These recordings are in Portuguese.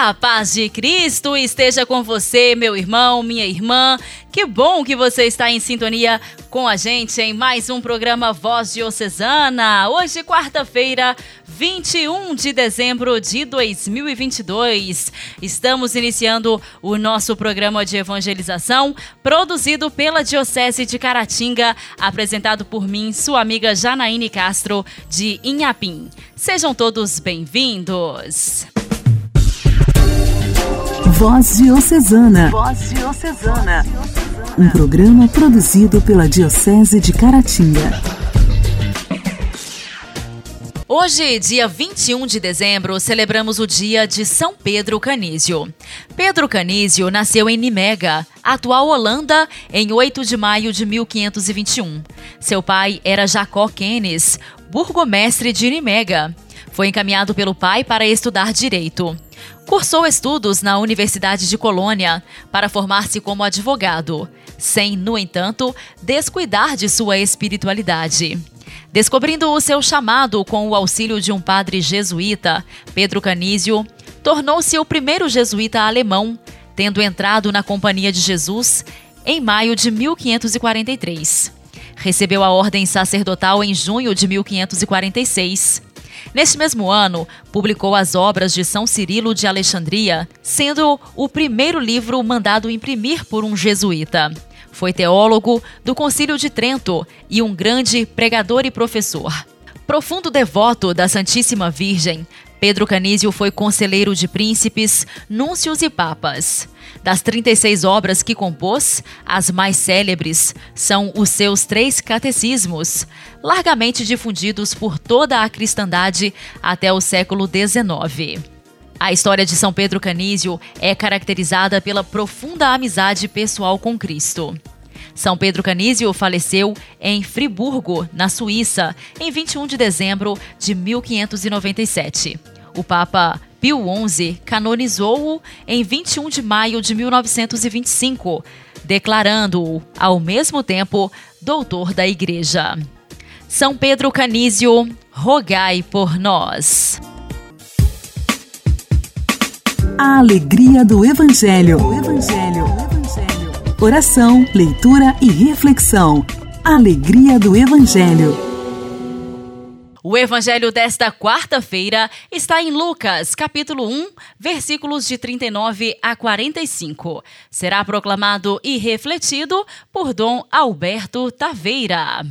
A paz de Cristo esteja com você, meu irmão, minha irmã. Que bom que você está em sintonia com a gente em mais um programa Voz Diocesana. Hoje, quarta-feira, 21 de dezembro de 2022. Estamos iniciando o nosso programa de evangelização, produzido pela Diocese de Caratinga, apresentado por mim, sua amiga Janaíne Castro, de Inhapim. Sejam todos bem-vindos. Voz Diocesana. Voz Diocesana. Um programa produzido pela Diocese de Caratinga. Hoje, dia 21 de dezembro, celebramos o dia de São Pedro Canísio. Pedro Canísio nasceu em Nimega, atual Holanda, em 8 de maio de 1521. Seu pai era Jacó Kenes, burgomestre de Nimega. Foi encaminhado pelo pai para estudar direito. Cursou estudos na Universidade de Colônia para formar-se como advogado, sem, no entanto, descuidar de sua espiritualidade. Descobrindo o seu chamado com o auxílio de um padre jesuíta, Pedro Canísio, tornou-se o primeiro jesuíta alemão, tendo entrado na Companhia de Jesus em maio de 1543. Recebeu a ordem sacerdotal em junho de 1546 Neste mesmo ano, publicou as obras de São Cirilo de Alexandria, sendo o primeiro livro mandado imprimir por um jesuíta. Foi teólogo do Concílio de Trento e um grande pregador e professor. Profundo devoto da Santíssima Virgem, Pedro Canísio foi conselheiro de príncipes, núncios e papas. Das 36 obras que compôs, as mais célebres são os seus três catecismos, largamente difundidos por toda a cristandade até o século XIX. A história de São Pedro Canísio é caracterizada pela profunda amizade pessoal com Cristo. São Pedro Canísio faleceu em Friburgo, na Suíça, em 21 de dezembro de 1597. O Papa Pio XI canonizou-o em 21 de maio de 1925, declarando-o, ao mesmo tempo, doutor da Igreja. São Pedro Canísio, rogai por nós. A alegria do Evangelho. O Evangelho. O Evangelho. Oração, leitura e reflexão. Alegria do Evangelho. O evangelho desta quarta-feira está em Lucas, capítulo 1, versículos de 39 a 45. Será proclamado e refletido por Dom Alberto Taveira.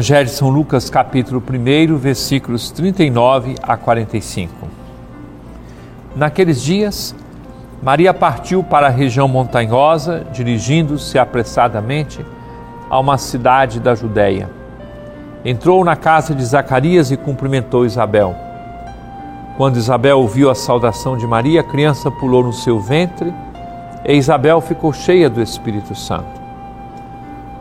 Evangelho de São Lucas, capítulo 1, versículos 39 a 45. Naqueles dias, Maria partiu para a região montanhosa, dirigindo-se apressadamente a uma cidade da Judéia. Entrou na casa de Zacarias e cumprimentou Isabel. Quando Isabel ouviu a saudação de Maria, a criança pulou no seu ventre e Isabel ficou cheia do Espírito Santo.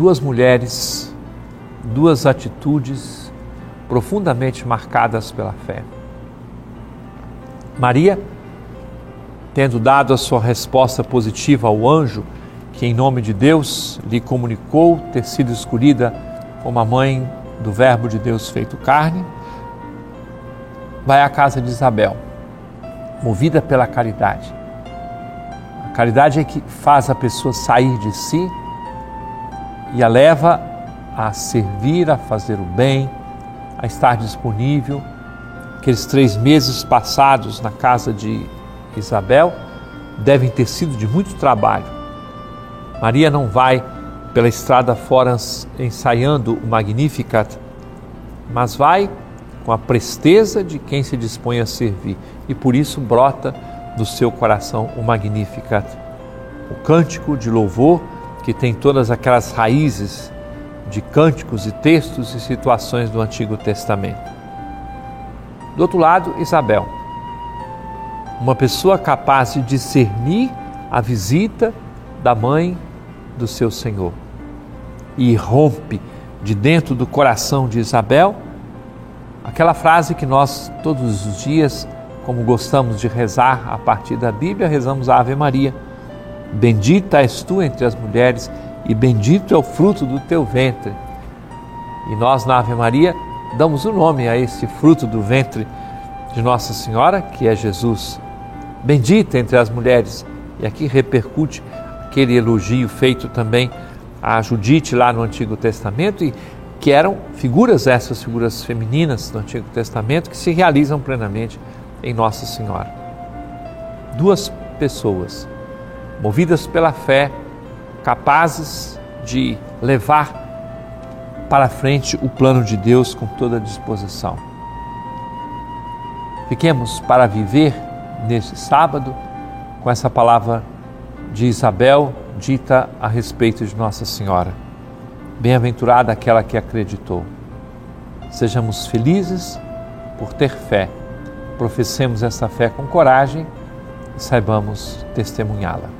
Duas mulheres, duas atitudes profundamente marcadas pela fé. Maria, tendo dado a sua resposta positiva ao anjo, que em nome de Deus lhe comunicou ter sido escolhida como a mãe do Verbo de Deus feito carne, vai à casa de Isabel, movida pela caridade. A caridade é que faz a pessoa sair de si e a leva a servir, a fazer o bem, a estar disponível. Aqueles três meses passados na casa de Isabel devem ter sido de muito trabalho. Maria não vai pela estrada fora ensaiando o Magnificat, mas vai com a presteza de quem se dispõe a servir e por isso brota do seu coração o Magnificat, o cântico de louvor que tem todas aquelas raízes de cânticos e textos e situações do Antigo Testamento. Do outro lado, Isabel, uma pessoa capaz de discernir a visita da mãe do seu Senhor e rompe de dentro do coração de Isabel aquela frase que nós todos os dias, como gostamos de rezar a partir da Bíblia, rezamos a Ave Maria. Bendita és tu entre as mulheres e bendito é o fruto do teu ventre. E nós na Ave Maria damos o nome a esse fruto do ventre de Nossa Senhora, que é Jesus. Bendita entre as mulheres. E aqui repercute aquele elogio feito também a Judite lá no Antigo Testamento e que eram figuras essas figuras femininas do Antigo Testamento que se realizam plenamente em Nossa Senhora. Duas pessoas movidas pela fé, capazes de levar para frente o plano de Deus com toda a disposição. Fiquemos para viver neste sábado com essa palavra de Isabel dita a respeito de Nossa Senhora. Bem-aventurada aquela que acreditou. Sejamos felizes por ter fé. Professemos essa fé com coragem e saibamos testemunhá-la.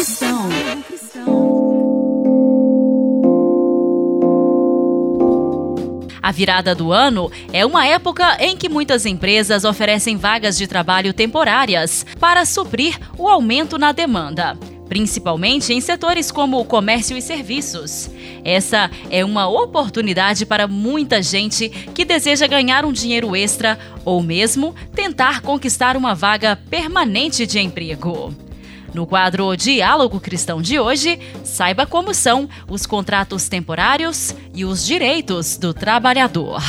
A virada do ano é uma época em que muitas empresas oferecem vagas de trabalho temporárias para suprir o aumento na demanda principalmente em setores como o comércio e serviços. Essa é uma oportunidade para muita gente que deseja ganhar um dinheiro extra ou mesmo tentar conquistar uma vaga permanente de emprego. No quadro Diálogo Cristão de hoje, saiba como são os contratos temporários e os direitos do trabalhador.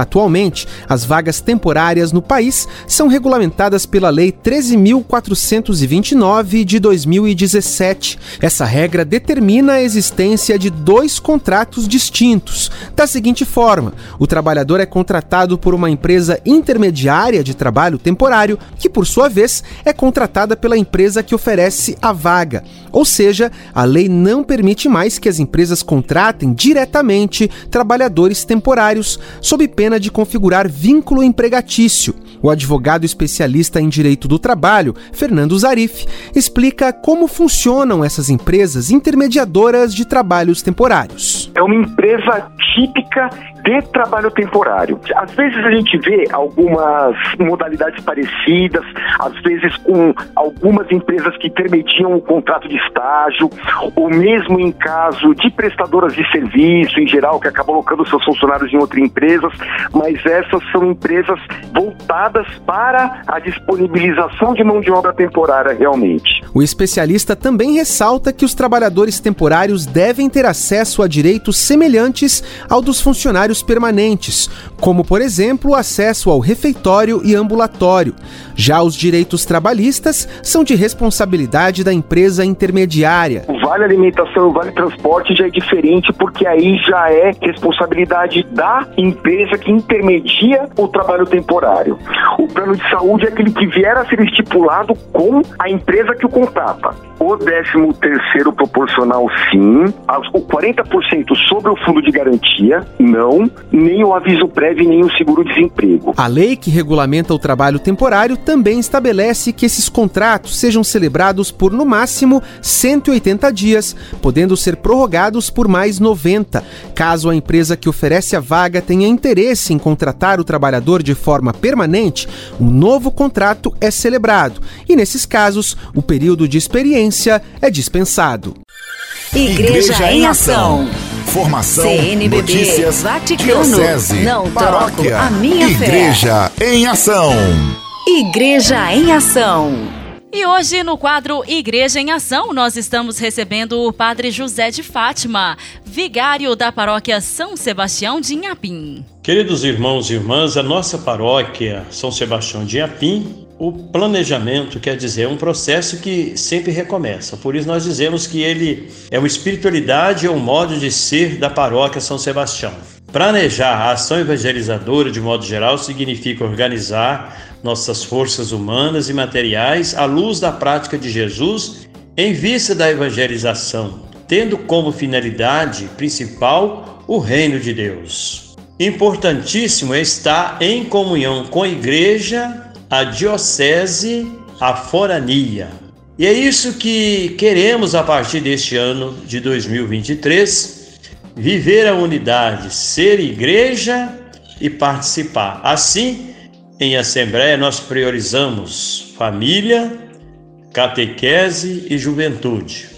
Atualmente, as vagas temporárias no país são regulamentadas pela Lei 13.429 de 2017. Essa regra determina a existência de dois contratos distintos. Da seguinte forma: o trabalhador é contratado por uma empresa intermediária de trabalho temporário, que por sua vez é contratada pela empresa que oferece a vaga. Ou seja, a lei não permite mais que as empresas contratem diretamente trabalhadores temporários, sob pena de configurar vínculo empregatício. O advogado especialista em direito do trabalho, Fernando Zarif, explica como funcionam essas empresas intermediadoras de trabalhos temporários. É uma empresa típica de trabalho temporário. Às vezes a gente vê algumas modalidades parecidas, às vezes com algumas empresas que intermediam o contrato de estágio, ou mesmo em caso de prestadoras de serviço em geral, que acabam colocando seus funcionários em outras empresas, mas essas são empresas voltadas para a disponibilização de mão de obra temporária realmente. O especialista também ressalta que os trabalhadores temporários devem ter acesso a direitos semelhantes ao dos funcionários permanentes, como, por exemplo, o acesso ao refeitório e ambulatório. Já os direitos trabalhistas são de responsabilidade da empresa intermediária. Vale alimentação e vale transporte já é diferente, porque aí já é responsabilidade da empresa que intermedia o trabalho temporário. O plano de saúde é aquele que vier a ser estipulado com a empresa que o contrata. O 13 terceiro proporcional, sim. O 40% sobre o fundo de garantia, não. Nem o aviso prévio, nem o seguro-desemprego. A lei que regulamenta o trabalho temporário também estabelece que esses contratos sejam celebrados por, no máximo, 180 dias, podendo ser prorrogados por mais 90, caso a empresa que oferece a vaga tenha interesse em contratar o trabalhador de forma permanente, um novo contrato é celebrado e, nesses casos, o período de experiência é dispensado. Igreja, Igreja em Ação. Formação, CNBB, notícias, Vaticano, diocese, não paróquia, troco a minha Igreja fé. em Ação. Igreja em Ação. E hoje, no quadro Igreja em Ação, nós estamos recebendo o Padre José de Fátima, vigário da paróquia São Sebastião de Inhapim. Queridos irmãos e irmãs, a nossa paróquia São Sebastião de Inhapim, o planejamento quer dizer é um processo que sempre recomeça. Por isso nós dizemos que ele é uma espiritualidade, é um modo de ser da paróquia São Sebastião. Planejar a ação evangelizadora de modo geral significa organizar nossas forças humanas e materiais à luz da prática de Jesus em vista da evangelização, tendo como finalidade principal o reino de Deus. Importantíssimo é estar em comunhão com a igreja, a diocese, a forania. E é isso que queremos a partir deste ano de 2023, viver a unidade, ser igreja e participar. Assim, em assembleia, nós priorizamos família, catequese e juventude.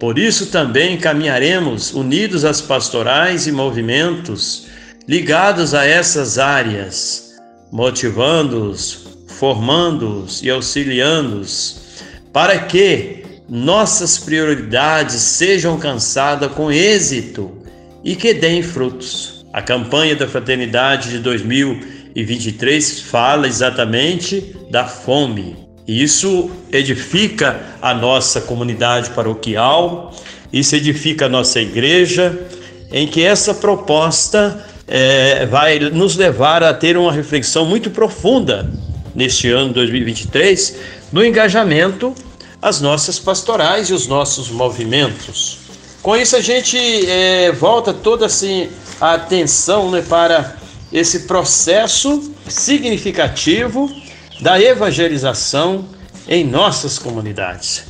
Por isso também caminharemos unidos às pastorais e movimentos ligados a essas áreas, motivando-os, formando-os e auxiliando-os, para que nossas prioridades sejam alcançadas com êxito e que deem frutos. A campanha da Fraternidade de 2020 e 23 fala exatamente da fome. Isso edifica a nossa comunidade paroquial, isso edifica a nossa igreja, em que essa proposta é, vai nos levar a ter uma reflexão muito profunda neste ano 2023 no engajamento às nossas pastorais e os nossos movimentos. Com isso a gente é, volta toda assim a atenção né, para esse processo significativo da evangelização em nossas comunidades.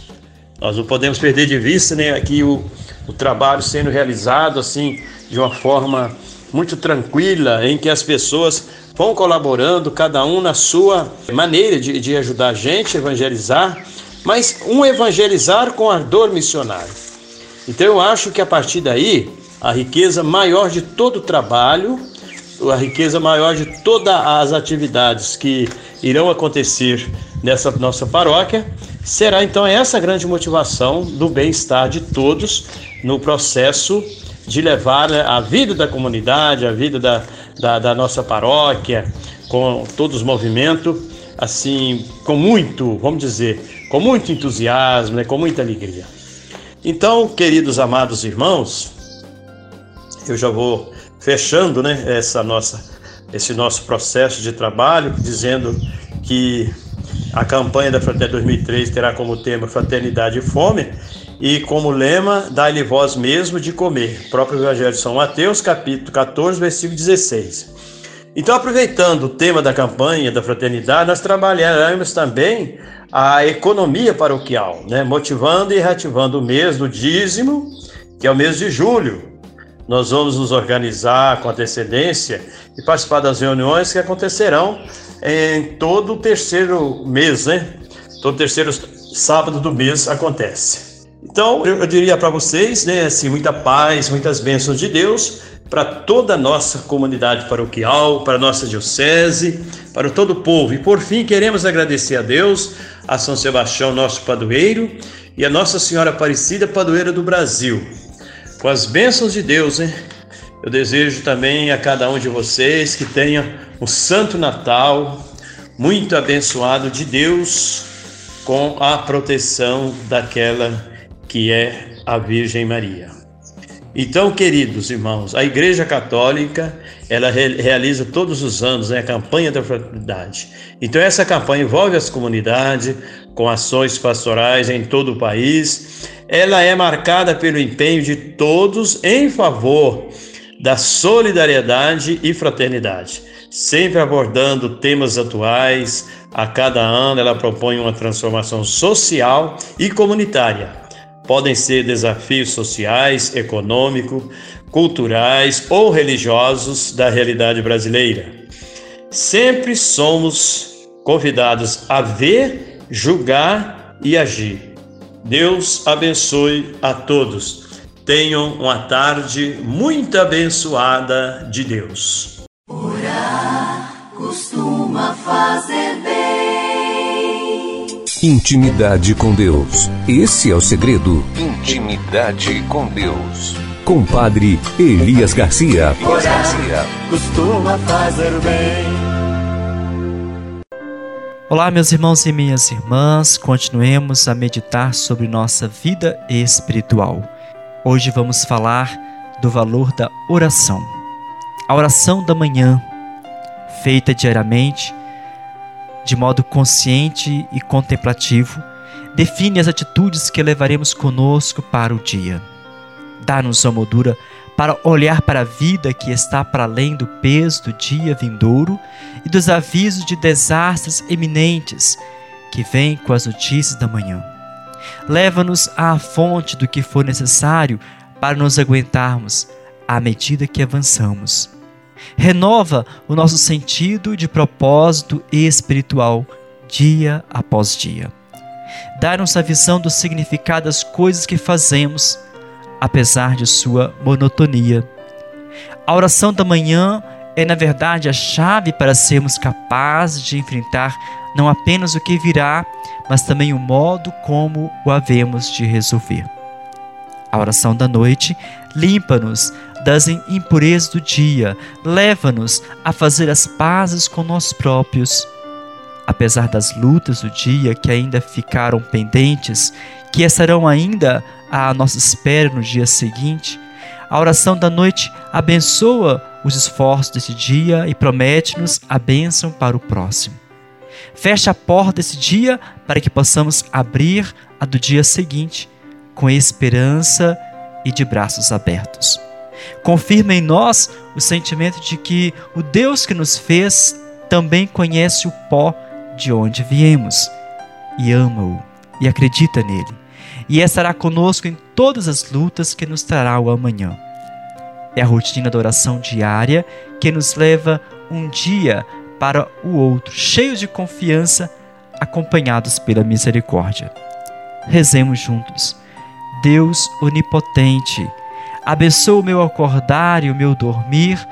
Nós não podemos perder de vista né, aqui o, o trabalho sendo realizado assim de uma forma muito tranquila, em que as pessoas vão colaborando, cada um na sua maneira de, de ajudar a gente a evangelizar, mas um evangelizar com ardor missionário. Então eu acho que a partir daí, a riqueza maior de todo o trabalho a riqueza maior de todas as atividades que irão acontecer nessa nossa paróquia, será então essa grande motivação do bem-estar de todos no processo de levar né, a vida da comunidade, a vida da, da, da nossa paróquia, com todos os movimentos, assim, com muito, vamos dizer, com muito entusiasmo, né, com muita alegria. Então, queridos amados irmãos, eu já vou fechando né, essa nossa, esse nosso processo de trabalho, dizendo que a campanha da Fraternidade 2003 terá como tema Fraternidade e Fome e como lema Dá-lhe voz mesmo de comer. Próprio Evangelho de São Mateus, capítulo 14, versículo 16. Então, aproveitando o tema da campanha da fraternidade, nós trabalharemos também a economia paroquial, né? motivando e reativando o mês do dízimo, que é o mês de julho, nós vamos nos organizar com antecedência e participar das reuniões que acontecerão em todo o terceiro mês, né? Todo terceiro sábado do mês acontece. Então, eu, diria para vocês, né, assim, muita paz, muitas bênçãos de Deus para toda a nossa comunidade paroquial, para a nossa diocese, para todo o povo. E por fim, queremos agradecer a Deus, a São Sebastião, nosso padroeiro, e a Nossa Senhora Aparecida, padroeira do Brasil com as bênçãos de Deus, hein? Eu desejo também a cada um de vocês que tenha um santo Natal muito abençoado de Deus com a proteção daquela que é a Virgem Maria. Então, queridos irmãos, a Igreja Católica ela realiza todos os anos né, a campanha da fraternidade. Então, essa campanha envolve as comunidades com ações pastorais em todo o país ela é marcada pelo empenho de todos em favor da solidariedade e fraternidade, sempre abordando temas atuais. A cada ano ela propõe uma transformação social e comunitária. Podem ser desafios sociais, econômicos, culturais ou religiosos da realidade brasileira. Sempre somos convidados a ver, julgar e agir Deus abençoe a todos. Tenham uma tarde muito abençoada de Deus. Orar costuma fazer. Intimidade com Deus. Esse é o segredo. Intimidade com Deus. Compadre Elias Garcia. Elias Garcia. Costuma fazer bem. Olá, meus irmãos e minhas irmãs. Continuemos a meditar sobre nossa vida espiritual. Hoje vamos falar do valor da oração. A oração da manhã, feita diariamente, de modo consciente e contemplativo, define as atitudes que levaremos conosco para o dia. Dá-nos a moldura para olhar para a vida que está para além do peso do dia vindouro e dos avisos de desastres eminentes que vêm com as notícias da manhã. Leva-nos à fonte do que for necessário para nos aguentarmos à medida que avançamos renova o nosso sentido de propósito espiritual dia após dia. Dar-nos a visão do significado das coisas que fazemos, apesar de sua monotonia. A oração da manhã é, na verdade, a chave para sermos capazes de enfrentar não apenas o que virá, mas também o modo como o havemos de resolver. A oração da noite limpa-nos das impurezas do dia, leva-nos a fazer as pazes com nós próprios. Apesar das lutas do dia que ainda ficaram pendentes, que estarão ainda à nossa espera no dia seguinte, a oração da noite abençoa os esforços desse dia e promete-nos a bênção para o próximo. Fecha a porta desse dia para que possamos abrir a do dia seguinte com esperança e de braços abertos. Confirma em nós o sentimento de que o Deus que nos fez também conhece o pó de onde viemos e ama-o e acredita nele. E estará conosco em todas as lutas que nos trará o amanhã. É a rotina da oração diária que nos leva um dia para o outro, cheios de confiança, acompanhados pela misericórdia. Rezemos juntos. Deus onipotente, Abençoa o meu acordar e o meu dormir,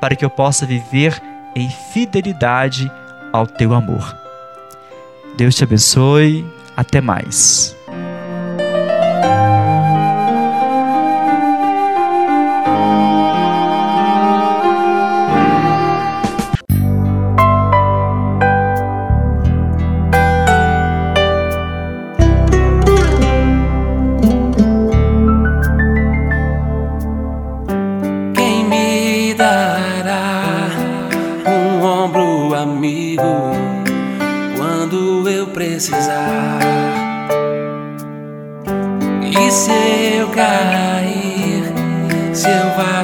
para que eu possa viver em fidelidade ao teu amor. Deus te abençoe. Até mais.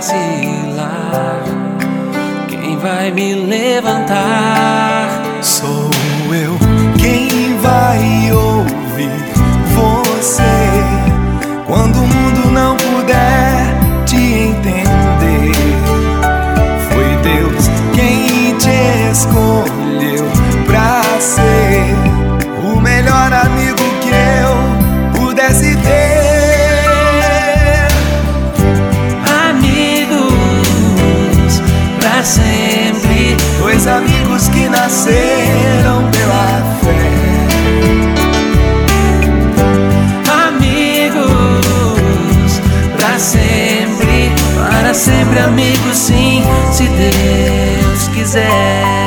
Vacilar, quem vai me levantar? Nasceram pela fé. Amigos pra sempre, para sempre amigos sim, se Deus quiser.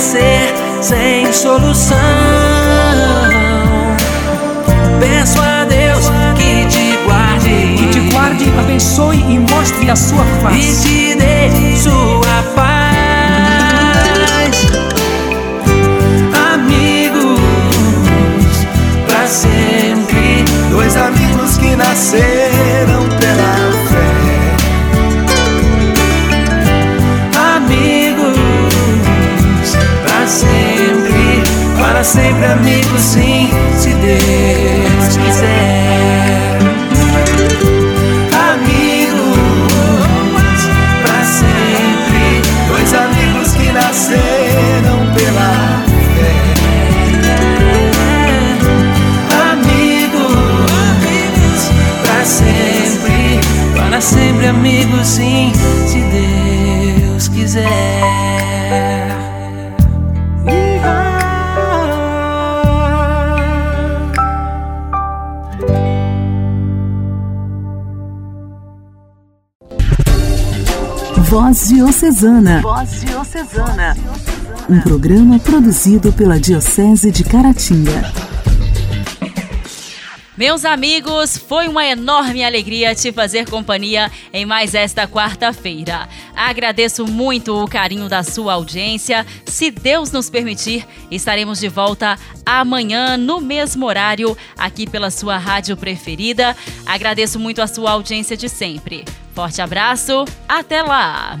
crescer sem solução. Peço a Deus que te guarde, que te guarde, abençoe e mostre a sua face e te dê sua paz. Amigos, para sempre, dois amigos que nasceram. Sim, se Deus quiser. Diocesana. Voz Diocesana. Um programa produzido pela Diocese de Caratinga. Meus amigos, foi uma enorme alegria te fazer companhia em mais esta quarta-feira. Agradeço muito o carinho da sua audiência. Se Deus nos permitir, estaremos de volta amanhã no mesmo horário aqui pela sua rádio preferida. Agradeço muito a sua audiência de sempre. Forte abraço, até lá!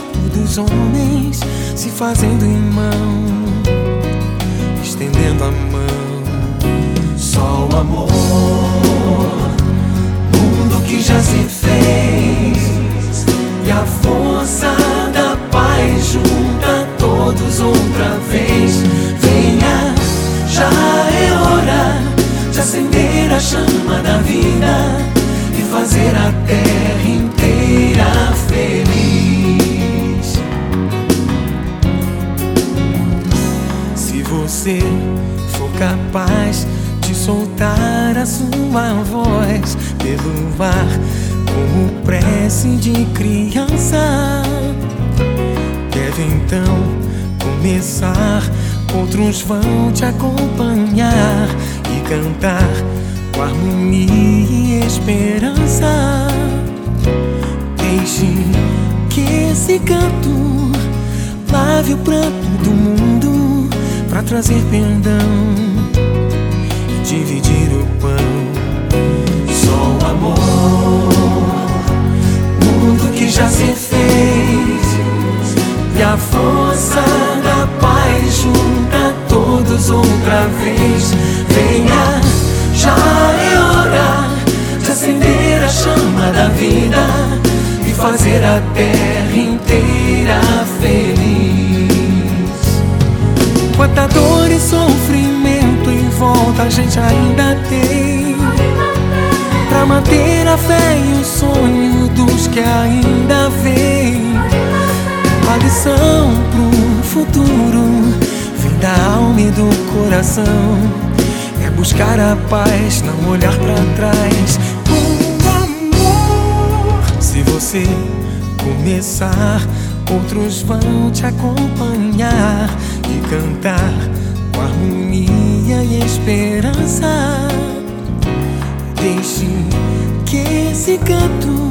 dos homens, se fazendo irmão, estendendo a mão. Só o amor, mundo que já se fez, prece de criança, deve então começar. Outros vão te acompanhar e cantar com harmonia e esperança. Deixe que esse canto lave o pranto do mundo para trazer perdão e dividir o pão. Mundo que já se fez e a força da paz junta todos outra vez. Venha, já é hora de acender a chama da vida e fazer a terra inteira feliz. Quanta dor e sofrimento em volta a gente ainda tem. Pra manter a fé e o sonho dos que ainda vêm. A lição pro futuro vem da alma e do coração. É buscar a paz, não olhar pra trás. Com amor. Se você começar, outros vão te acompanhar e cantar com harmonia e esperança. Deixe que esse canto